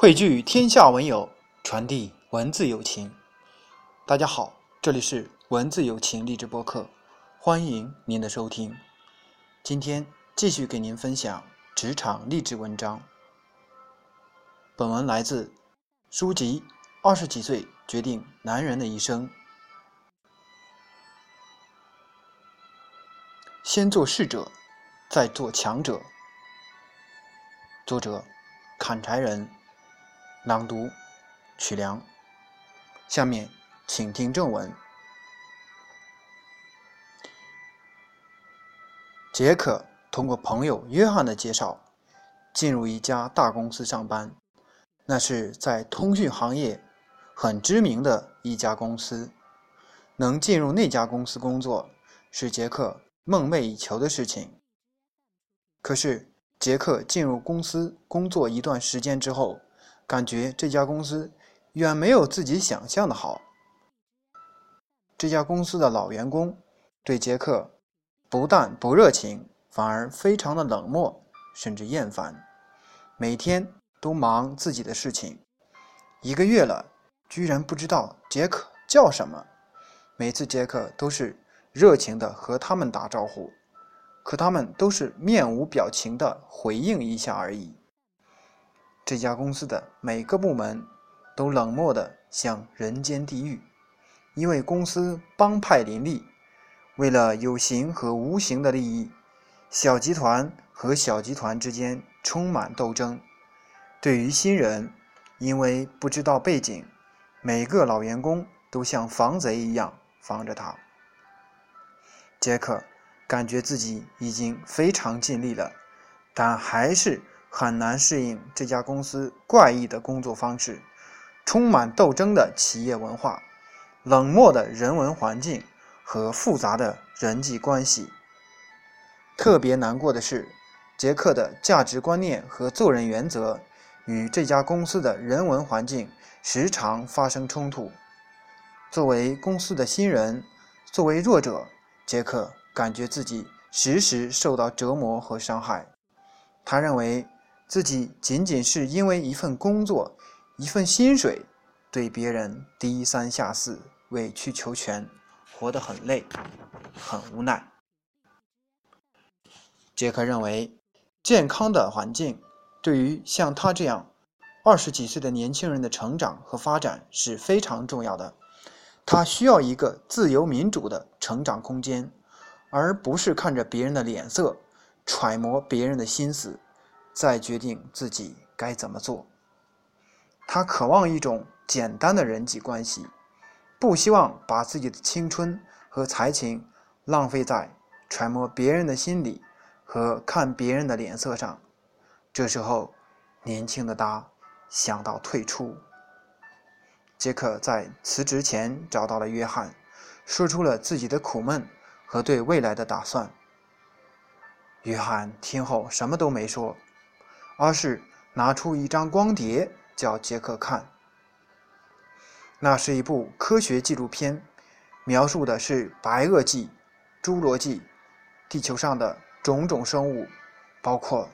汇聚天下文友，传递文字友情。大家好，这里是文字友情励志播客，欢迎您的收听。今天继续给您分享职场励志文章。本文来自书籍《二十几岁决定男人的一生》，先做适者，再做强者。作者：砍柴人。朗读：曲梁。下面请听正文。杰克通过朋友约翰的介绍，进入一家大公司上班。那是在通讯行业很知名的一家公司。能进入那家公司工作，是杰克梦寐以求的事情。可是，杰克进入公司工作一段时间之后，感觉这家公司远没有自己想象的好。这家公司的老员工对杰克不但不热情，反而非常的冷漠，甚至厌烦。每天都忙自己的事情，一个月了，居然不知道杰克叫什么。每次杰克都是热情的和他们打招呼，可他们都是面无表情的回应一下而已。这家公司的每个部门都冷漠的像人间地狱，因为公司帮派林立，为了有形和无形的利益，小集团和小集团之间充满斗争。对于新人，因为不知道背景，每个老员工都像防贼一样防着他。杰克感觉自己已经非常尽力了，但还是。很难适应这家公司怪异的工作方式，充满斗争的企业文化，冷漠的人文环境和复杂的人际关系。特别难过的是，杰克的价值观念和做人原则与这家公司的人文环境时常发生冲突。作为公司的新人，作为弱者，杰克感觉自己时时受到折磨和伤害。他认为。自己仅仅是因为一份工作、一份薪水，对别人低三下四、委曲求全，活得很累、很无奈。杰克认为，健康的环境对于像他这样二十几岁的年轻人的成长和发展是非常重要的。他需要一个自由民主的成长空间，而不是看着别人的脸色，揣摩别人的心思。再决定自己该怎么做。他渴望一种简单的人际关系，不希望把自己的青春和才情浪费在揣摩别人的心理和看别人的脸色上。这时候，年轻的他想到退出。杰克在辞职前找到了约翰，说出了自己的苦闷和对未来的打算。约翰听后什么都没说。而是拿出一张光碟，叫杰克看。那是一部科学纪录片，描述的是白垩纪、侏罗纪、地球上的种种生物，包括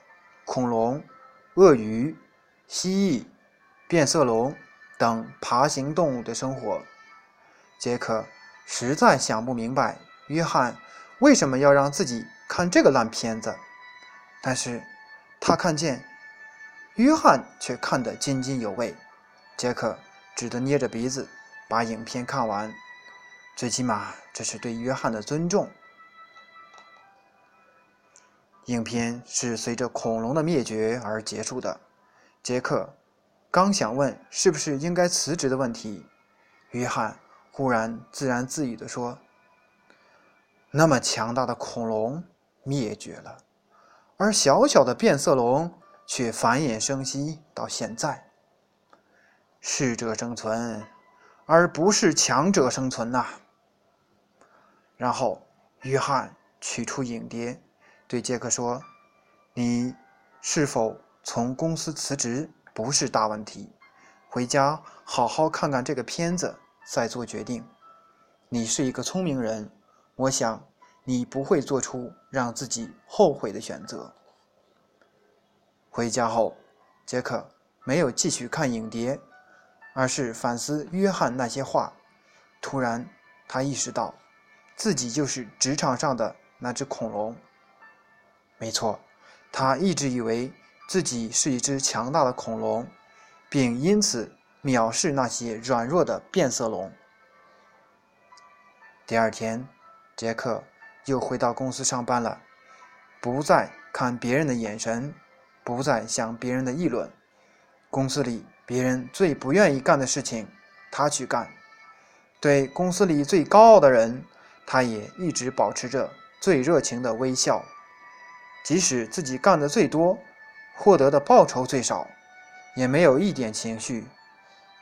恐龙、鳄鱼、蜥蜴、变色龙等爬行动物的生活。杰克实在想不明白，约翰为什么要让自己看这个烂片子，但是他看见。约翰却看得津津有味，杰克只得捏着鼻子把影片看完，最起码这是对约翰的尊重。影片是随着恐龙的灭绝而结束的。杰克刚想问是不是应该辞职的问题，约翰忽然自言自语地说：“那么强大的恐龙灭绝了，而小小的变色龙……”却繁衍生息到现在，适者生存，而不是强者生存呐。然后，约翰取出影碟，对杰克说：“你是否从公司辞职不是大问题，回家好好看看这个片子，再做决定。你是一个聪明人，我想你不会做出让自己后悔的选择。”回家后，杰克没有继续看影碟，而是反思约翰那些话。突然，他意识到，自己就是职场上的那只恐龙。没错，他一直以为自己是一只强大的恐龙，并因此藐视那些软弱的变色龙。第二天，杰克又回到公司上班了，不再看别人的眼神，不再想别人的议论。公司里别人最不愿意干的事情，他去干。对公司里最高傲的人，他也一直保持着最热情的微笑。即使自己干的最多，获得的报酬最少，也没有一点情绪，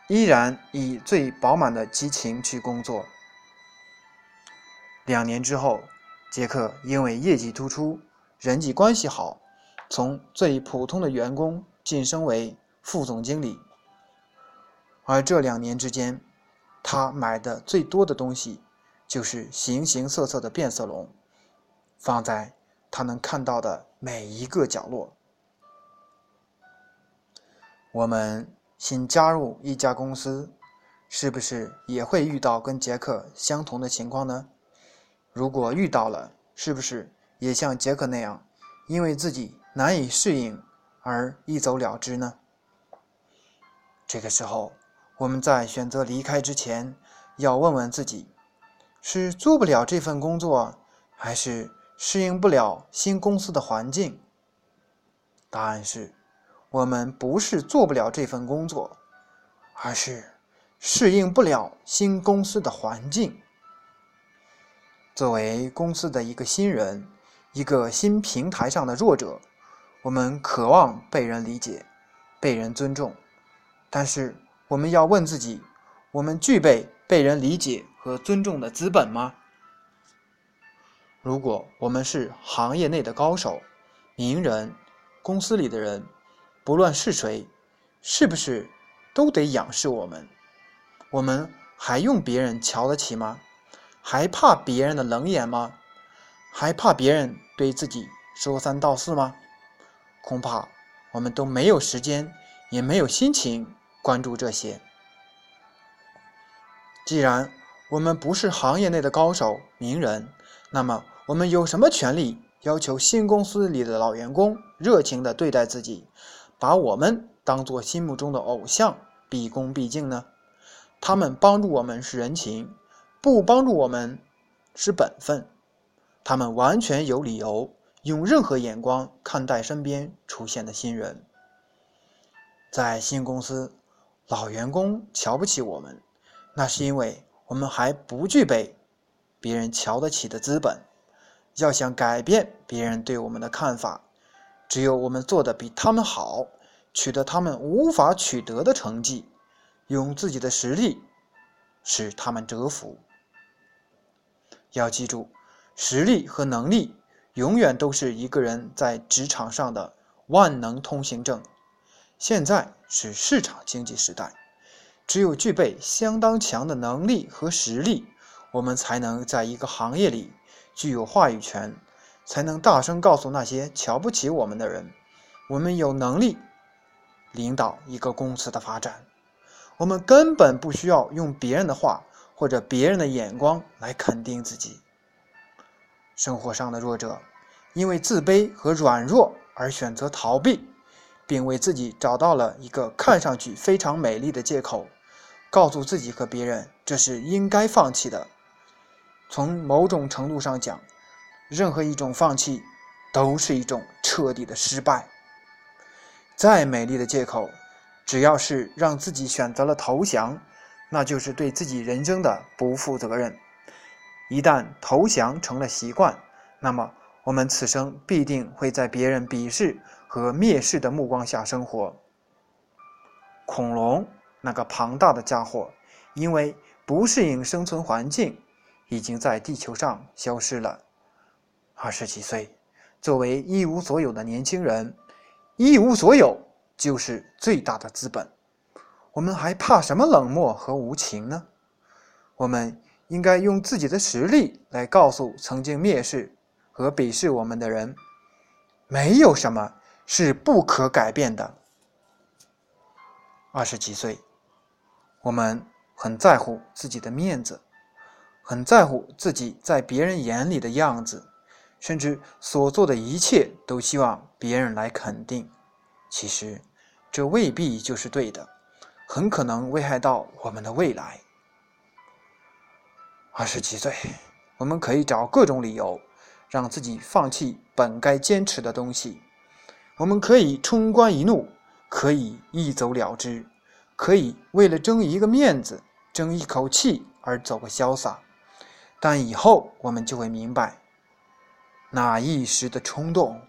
依然以最饱满的激情去工作。两年之后，杰克因为业绩突出、人际关系好，从最普通的员工晋升为副总经理。而这两年之间，他买的最多的东西就是形形色色的变色龙，放在他能看到的每一个角落。我们新加入一家公司，是不是也会遇到跟杰克相同的情况呢？如果遇到了，是不是也像杰克那样，因为自己难以适应而一走了之呢？这个时候，我们在选择离开之前，要问问自己：是做不了这份工作，还是适应不了新公司的环境？答案是，我们不是做不了这份工作，而是适应不了新公司的环境。作为公司的一个新人，一个新平台上的弱者，我们渴望被人理解、被人尊重。但是，我们要问自己：我们具备被人理解和尊重的资本吗？如果我们是行业内的高手、名人、公司里的人，不论是谁，是不是都得仰视我们？我们还用别人瞧得起吗？还怕别人的冷眼吗？还怕别人对自己说三道四吗？恐怕我们都没有时间，也没有心情关注这些。既然我们不是行业内的高手、名人，那么我们有什么权利要求新公司里的老员工热情地对待自己，把我们当做心目中的偶像，毕恭毕敬呢？他们帮助我们是人情。不帮助我们是本分，他们完全有理由用任何眼光看待身边出现的新人。在新公司，老员工瞧不起我们，那是因为我们还不具备别人瞧得起的资本。要想改变别人对我们的看法，只有我们做的比他们好，取得他们无法取得的成绩，用自己的实力使他们折服。要记住，实力和能力永远都是一个人在职场上的万能通行证。现在是市场经济时代，只有具备相当强的能力和实力，我们才能在一个行业里具有话语权，才能大声告诉那些瞧不起我们的人：我们有能力领导一个公司的发展。我们根本不需要用别人的话。或者别人的眼光来肯定自己。生活上的弱者，因为自卑和软弱而选择逃避，并为自己找到了一个看上去非常美丽的借口，告诉自己和别人这是应该放弃的。从某种程度上讲，任何一种放弃都是一种彻底的失败。再美丽的借口，只要是让自己选择了投降。那就是对自己人生的不负责任。一旦投降成了习惯，那么我们此生必定会在别人鄙视和蔑视的目光下生活。恐龙那个庞大的家伙，因为不适应生存环境，已经在地球上消失了。二十几岁，作为一无所有的年轻人，一无所有就是最大的资本。我们还怕什么冷漠和无情呢？我们应该用自己的实力来告诉曾经蔑视和鄙视我们的人：没有什么是不可改变的。二十几岁，我们很在乎自己的面子，很在乎自己在别人眼里的样子，甚至所做的一切都希望别人来肯定。其实，这未必就是对的，很可能危害到我们的未来。二十几岁，我们可以找各种理由，让自己放弃本该坚持的东西。我们可以冲冠一怒。可以一走了之，可以为了争一个面子、争一口气而走个潇洒，但以后我们就会明白，那一时的冲动，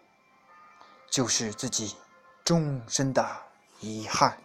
就是自己终身的遗憾。